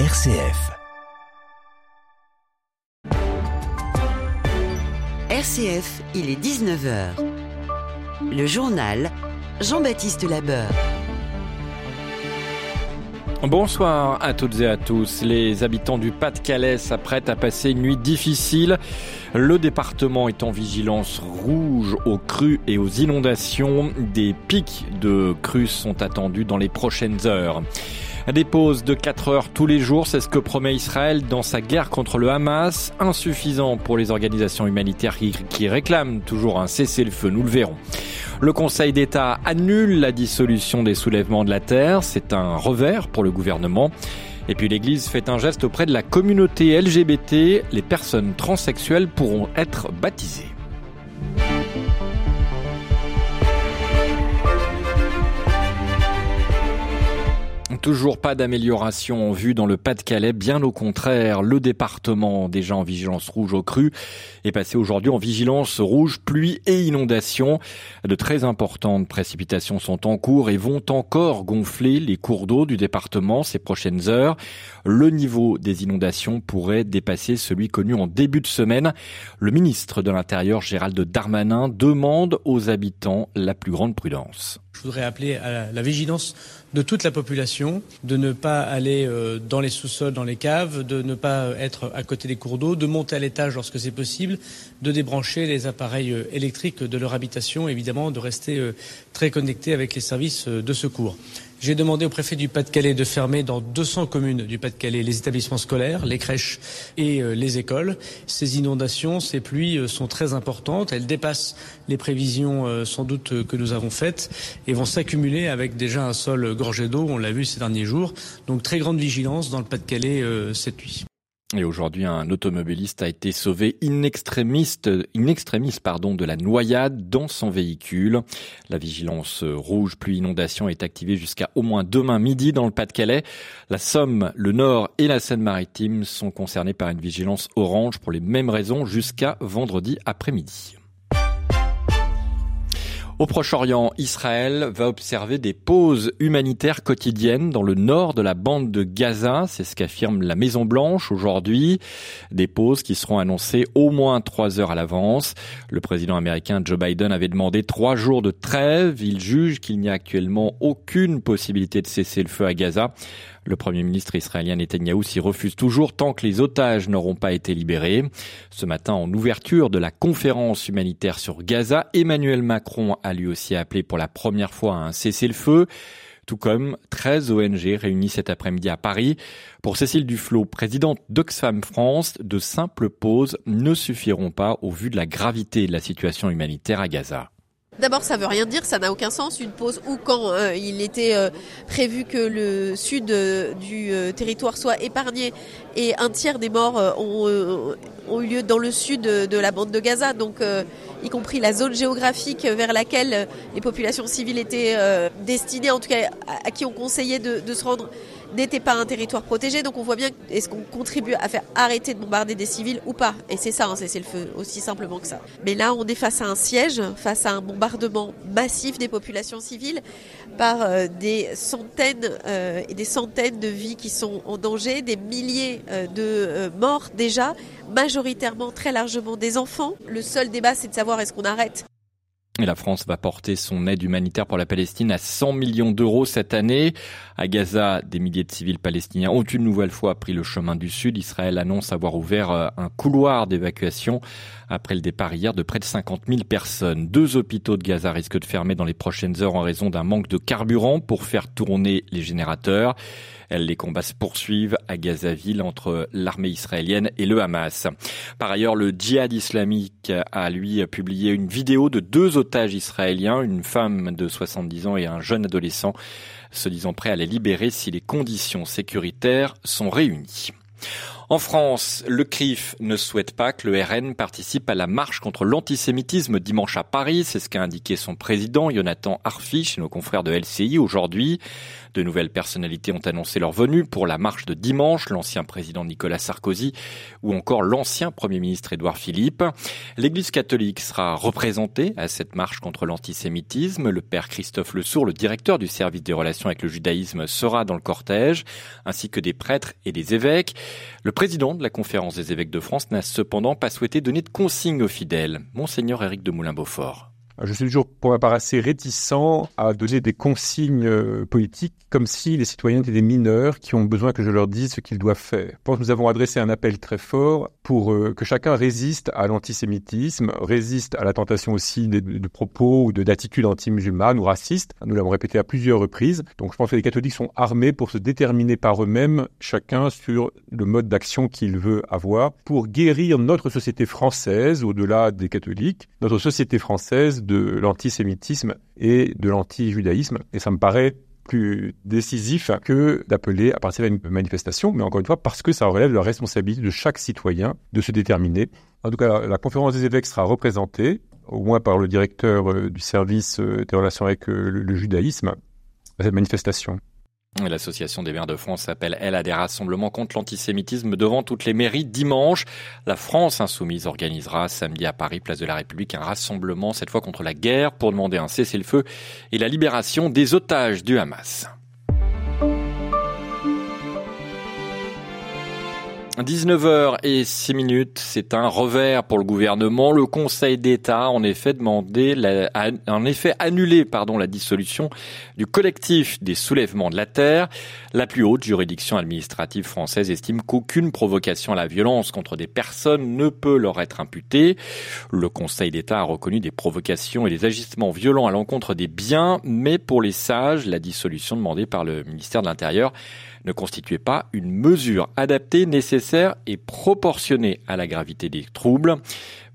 RCF. RCF, il est 19h. Le journal Jean-Baptiste Labeur. Bonsoir à toutes et à tous. Les habitants du Pas-de-Calais s'apprêtent à passer une nuit difficile. Le département est en vigilance rouge aux crues et aux inondations. Des pics de crues sont attendus dans les prochaines heures. Des pauses de 4 heures tous les jours, c'est ce que promet Israël dans sa guerre contre le Hamas, insuffisant pour les organisations humanitaires qui, réclament toujours un cessez-le-feu, nous le verrons. Le Conseil d'État annule la dissolution des soulèvements de la terre, c'est un revers pour le gouvernement. Et puis l'Église fait un geste auprès de la communauté LGBT, les personnes transsexuelles pourront être baptisées. Toujours pas d'amélioration en vue dans le Pas-de-Calais, bien au contraire, le département déjà en vigilance rouge au cru est passé aujourd'hui en vigilance rouge pluie et inondation. De très importantes précipitations sont en cours et vont encore gonfler les cours d'eau du département ces prochaines heures. Le niveau des inondations pourrait dépasser celui connu en début de semaine. Le ministre de l'Intérieur Gérald Darmanin demande aux habitants la plus grande prudence. Je voudrais appeler à la vigilance de toute la population, de ne pas aller euh, dans les sous-sols, dans les caves, de ne pas être à côté des cours d'eau, de monter à l'étage lorsque c'est possible, de débrancher les appareils euh, électriques de leur habitation, évidemment, de rester euh, très connectés avec les services de secours. J'ai demandé au préfet du Pas-de-Calais de fermer dans 200 communes du Pas-de-Calais les établissements scolaires, les crèches et euh, les écoles. Ces inondations, ces pluies euh, sont très importantes. Elles dépassent les prévisions euh, sans doute que nous avons faites et vont s'accumuler avec déjà un sol gorgé d'eau. On l'a vu ces derniers jours. Donc très grande vigilance dans le Pas-de-Calais cette nuit. Et aujourd'hui, un automobiliste a été sauvé in extremis, in pardon, de la noyade dans son véhicule. La vigilance rouge pluie inondation est activée jusqu'à au moins demain midi dans le Pas-de-Calais. La Somme, le Nord et la Seine-Maritime sont concernés par une vigilance orange pour les mêmes raisons jusqu'à vendredi après-midi. Au Proche-Orient, Israël va observer des pauses humanitaires quotidiennes dans le nord de la bande de Gaza. C'est ce qu'affirme la Maison Blanche aujourd'hui. Des pauses qui seront annoncées au moins trois heures à l'avance. Le président américain Joe Biden avait demandé trois jours de trêve. Il juge qu'il n'y a actuellement aucune possibilité de cesser le feu à Gaza. Le Premier ministre israélien Netanyahou s'y refuse toujours tant que les otages n'auront pas été libérés. Ce matin, en ouverture de la conférence humanitaire sur Gaza, Emmanuel Macron a lui aussi appelé pour la première fois à un cessez-le-feu tout comme 13 ONG réunies cet après-midi à Paris. Pour Cécile Duflot, présidente d'Oxfam France, de simples pauses ne suffiront pas au vu de la gravité de la situation humanitaire à Gaza. D'abord, ça veut rien dire, ça n'a aucun sens. Une pause ou quand euh, il était euh, prévu que le sud euh, du territoire soit épargné et un tiers des morts ont, eu lieu dans le sud de la bande de Gaza, donc y compris la zone géographique vers laquelle les populations civiles étaient destinées, en tout cas à, qui on conseillait de se rendre n'était pas un territoire protégé. Donc on voit bien est-ce qu'on contribue à faire arrêter de bombarder des civils ou pas. Et c'est ça, hein, c'est le feu, aussi simplement que ça. Mais là, on est face à un siège, face à un bombardement massif des populations civiles par euh, des centaines euh, et des centaines de vies qui sont en danger, des milliers euh, de morts déjà, majoritairement très largement des enfants. Le seul débat, c'est de savoir est-ce qu'on arrête la France va porter son aide humanitaire pour la Palestine à 100 millions d'euros cette année. À Gaza, des milliers de civils palestiniens ont une nouvelle fois pris le chemin du sud. Israël annonce avoir ouvert euh, un couloir d'évacuation après le départ hier de près de 50 000 personnes. Deux hôpitaux de Gaza risquent de fermer dans les prochaines heures en raison d'un manque de carburant pour faire tourner les générateurs. Les combats se poursuivent à Gazaville entre l'armée israélienne et le Hamas. Par ailleurs, le djihad islamique a lui publié une vidéo de deux otages israéliens, une femme de 70 ans et un jeune adolescent, se disant prêts à les libérer si les conditions sécuritaires sont réunies. En France, le CRIF ne souhaite pas que le RN participe à la marche contre l'antisémitisme dimanche à Paris. C'est ce qu'a indiqué son président, Jonathan Arfi, chez nos confrères de LCI aujourd'hui. De nouvelles personnalités ont annoncé leur venue pour la marche de dimanche, l'ancien président Nicolas Sarkozy ou encore l'ancien Premier ministre Édouard Philippe. L'Église catholique sera représentée à cette marche contre l'antisémitisme. Le père Christophe Lesourd, le directeur du service des relations avec le judaïsme, sera dans le cortège, ainsi que des prêtres et des évêques. Président de la conférence des évêques de France n'a cependant pas souhaité donner de consignes aux fidèles. Monseigneur Éric de Moulin-Beaufort. Je suis toujours pour ma part assez réticent à donner des consignes euh, politiques comme si les citoyens étaient des mineurs qui ont besoin que je leur dise ce qu'ils doivent faire. Je pense que nous avons adressé un appel très fort pour euh, que chacun résiste à l'antisémitisme, résiste à la tentation aussi de, de propos ou d'attitudes anti-musulmanes ou racistes. Nous l'avons répété à plusieurs reprises. Donc je pense que les catholiques sont armés pour se déterminer par eux-mêmes, chacun sur le mode d'action qu'il veut avoir, pour guérir notre société française, au-delà des catholiques, notre société française de l'antisémitisme et de l'anti-judaïsme. Et ça me paraît plus décisif que d'appeler à partir d'une manifestation, mais encore une fois, parce que ça relève de la responsabilité de chaque citoyen de se déterminer. En tout cas, la, conférence des évêques sera représentée, au moins par le directeur euh, du service euh, des relations avec euh, le judaïsme, à cette manifestation. L'Association des maires de France appelle, elle, à des rassemblements contre l'antisémitisme devant toutes les mairies dimanche. La France insoumise organisera samedi à Paris, place de la République, un rassemblement, cette fois contre la guerre, pour demander un cessez-le-feu et la libération des otages du Hamas. 19h et 6 minutes, c'est un revers pour le gouvernement. Le Conseil d'État a en effet demandé, en effet annulé, pardon, la dissolution du collectif des soulèvements de la terre. La plus haute juridiction administrative française estime qu'aucune provocation à la violence contre des personnes ne peut leur être imputée. Le Conseil d'État a reconnu des provocations et des agissements violents à l'encontre des biens, mais pour les sages, la dissolution demandée par le ministère de l'Intérieur ne constituait pas une mesure adaptée, nécessaire et proportionnée à la gravité des troubles.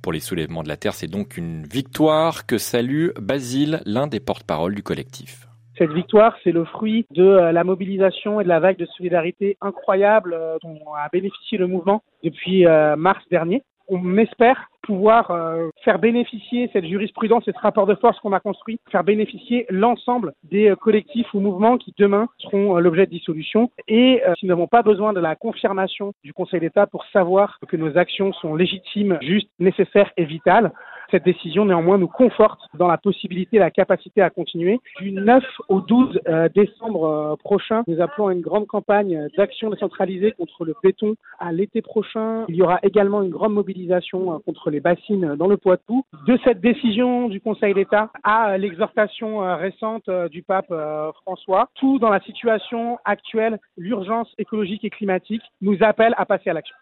Pour les soulèvements de la Terre, c'est donc une victoire que salue Basile, l'un des porte-parole du collectif. Cette victoire, c'est le fruit de euh, la mobilisation et de la vague de solidarité incroyable euh, dont a bénéficié le mouvement depuis euh, mars dernier on espère pouvoir euh, faire bénéficier cette jurisprudence ce rapport de force qu'on a construit, faire bénéficier l'ensemble des euh, collectifs ou mouvements qui demain seront euh, l'objet de dissolution. Et si nous n'avons pas besoin de la confirmation du Conseil d'État pour savoir que nos actions sont légitimes, justes, nécessaires et vitales, cette décision, néanmoins, nous conforte dans la possibilité et la capacité à continuer. Du 9 au 12 euh, décembre euh, prochain, nous appelons à une grande campagne d'action décentralisée contre le béton. À l'été prochain, il y aura également une grande mobilisation euh, contre les bassines dans le Poitou. De cette décision du Conseil d'État à l'exhortation récente du pape François, tout dans la situation actuelle, l'urgence écologique et climatique nous appelle à passer à l'action.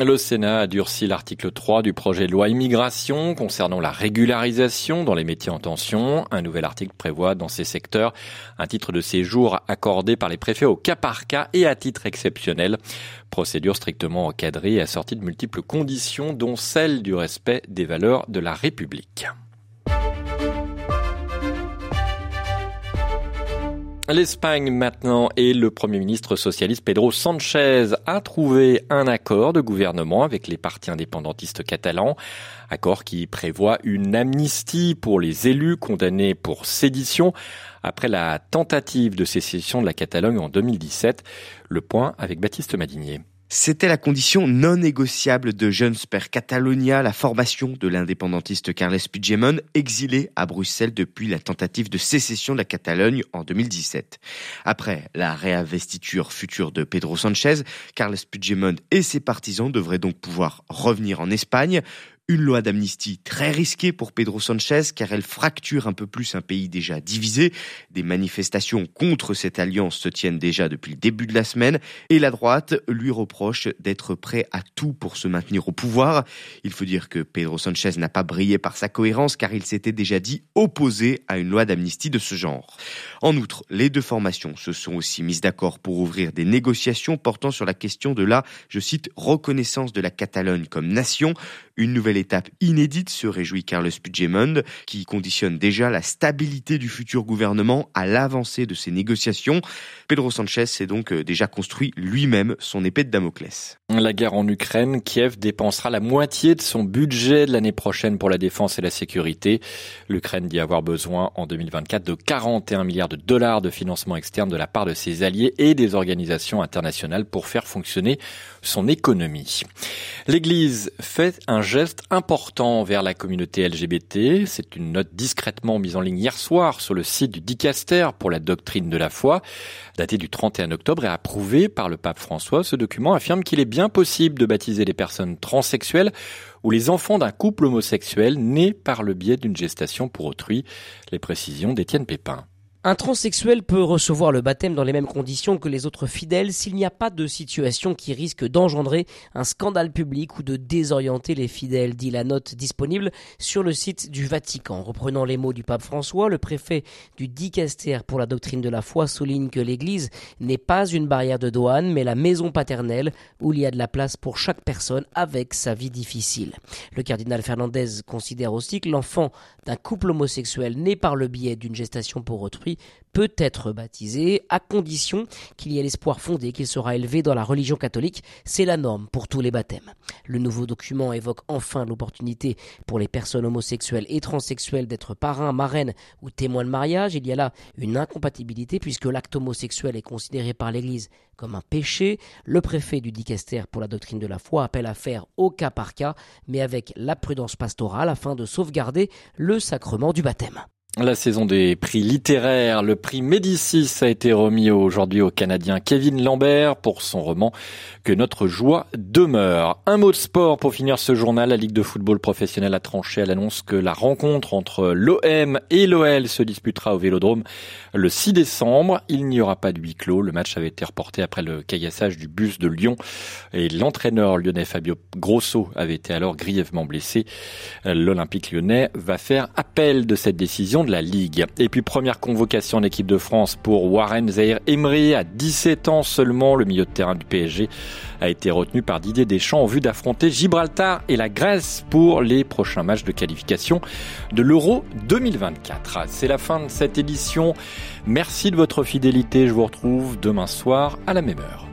Le Sénat a durci l'article 3 du projet de loi immigration concernant la régularisation dans les métiers en tension. Un nouvel article prévoit dans ces secteurs un titre de séjour accordé par les préfets au cas par cas et à titre exceptionnel. Procédure strictement encadrée assortie de multiples conditions dont celle du respect des valeurs de la République. L'Espagne maintenant et le Premier ministre socialiste Pedro Sanchez a trouvé un accord de gouvernement avec les partis indépendantistes catalans, accord qui prévoit une amnistie pour les élus condamnés pour sédition après la tentative de sécession de la Catalogne en 2017. Le point avec Baptiste Madinier. C'était la condition non négociable de Jeunes per Catalonia, la formation de l'indépendantiste Carles Puigdemont, exilé à Bruxelles depuis la tentative de sécession de la Catalogne en 2017. Après la réinvestiture future de Pedro Sanchez, Carles Puigdemont et ses partisans devraient donc pouvoir revenir en Espagne, une loi d'amnistie très risquée pour Pedro Sanchez car elle fracture un peu plus un pays déjà divisé. Des manifestations contre cette alliance se tiennent déjà depuis le début de la semaine et la droite lui reproche d'être prêt à tout pour se maintenir au pouvoir. Il faut dire que Pedro Sanchez n'a pas brillé par sa cohérence car il s'était déjà dit opposé à une loi d'amnistie de ce genre. En outre, les deux formations se sont aussi mises d'accord pour ouvrir des négociations portant sur la question de la, je cite, reconnaissance de la Catalogne comme nation, une nouvelle étape inédite, se réjouit Carlos Puigdemont, qui conditionne déjà la stabilité du futur gouvernement à l'avancée de ces négociations. Pedro Sanchez s'est donc euh, déjà construit lui-même son épée de Damoclès. La guerre en Ukraine, Kiev dépensera la moitié de son budget de l'année prochaine pour la défense et la sécurité. L'Ukraine dit avoir besoin en 2024 de 41 milliards de dollars de financement externe de la part de ses alliés et des organisations internationales pour faire fonctionner son économie. L'Église fait un geste important vers la communauté LGBT. C'est une note discrètement mise en ligne hier soir sur le site du Dicaster pour la doctrine de la foi, daté du 31 octobre et approuvé par le pape François. Ce document affirme qu'il est bien possible de baptiser les personnes transsexuelles ou les enfants d'un couple homosexuel né par le biais d'une gestation pour autrui. Les précisions d'Étienne Pépin. Un transsexuel peut recevoir le baptême dans les mêmes conditions que les autres fidèles s'il n'y a pas de situation qui risque d'engendrer un scandale public ou de désorienter les fidèles, dit la note disponible sur le site du Vatican. Reprenant les mots du pape François, le préfet du Dicaster pour la doctrine de la foi souligne que l'Église n'est pas une barrière de douane, mais la maison paternelle où il y a de la place pour chaque personne avec sa vie difficile. Le cardinal Fernandez considère aussi que l'enfant d'un couple homosexuel né par le biais d'une gestation pour autrui peut être baptisé à condition qu'il y ait l'espoir fondé qu'il sera élevé dans la religion catholique. C'est la norme pour tous les baptêmes. Le nouveau document évoque enfin l'opportunité pour les personnes homosexuelles et transsexuelles d'être parrains, marraines ou témoins de mariage. Il y a là une incompatibilité puisque l'acte homosexuel est considéré par l'Église comme un péché. Le préfet du Dicaster pour la doctrine de la foi appelle à faire au cas par cas, mais avec la prudence pastorale afin de sauvegarder le sacrement du baptême. La saison des prix littéraires, le prix Médicis a été remis aujourd'hui au Canadien Kevin Lambert pour son roman Que notre joie demeure. Un mot de sport pour finir ce journal. La Ligue de football professionnel a tranché à l'annonce que la rencontre entre l'OM et l'OL se disputera au Vélodrome le 6 décembre. Il n'y aura pas de huis clos. Le match avait été reporté après le caillassage du bus de Lyon et l'entraîneur lyonnais Fabio Grosso avait été alors grièvement blessé. L'Olympique lyonnais va faire appel de cette décision la Ligue. Et puis première convocation en équipe de France pour Warren Zahir Emery à 17 ans seulement. Le milieu de terrain du PSG a été retenu par Didier Deschamps en vue d'affronter Gibraltar et la Grèce pour les prochains matchs de qualification de l'Euro 2024. C'est la fin de cette édition. Merci de votre fidélité. Je vous retrouve demain soir à la même heure.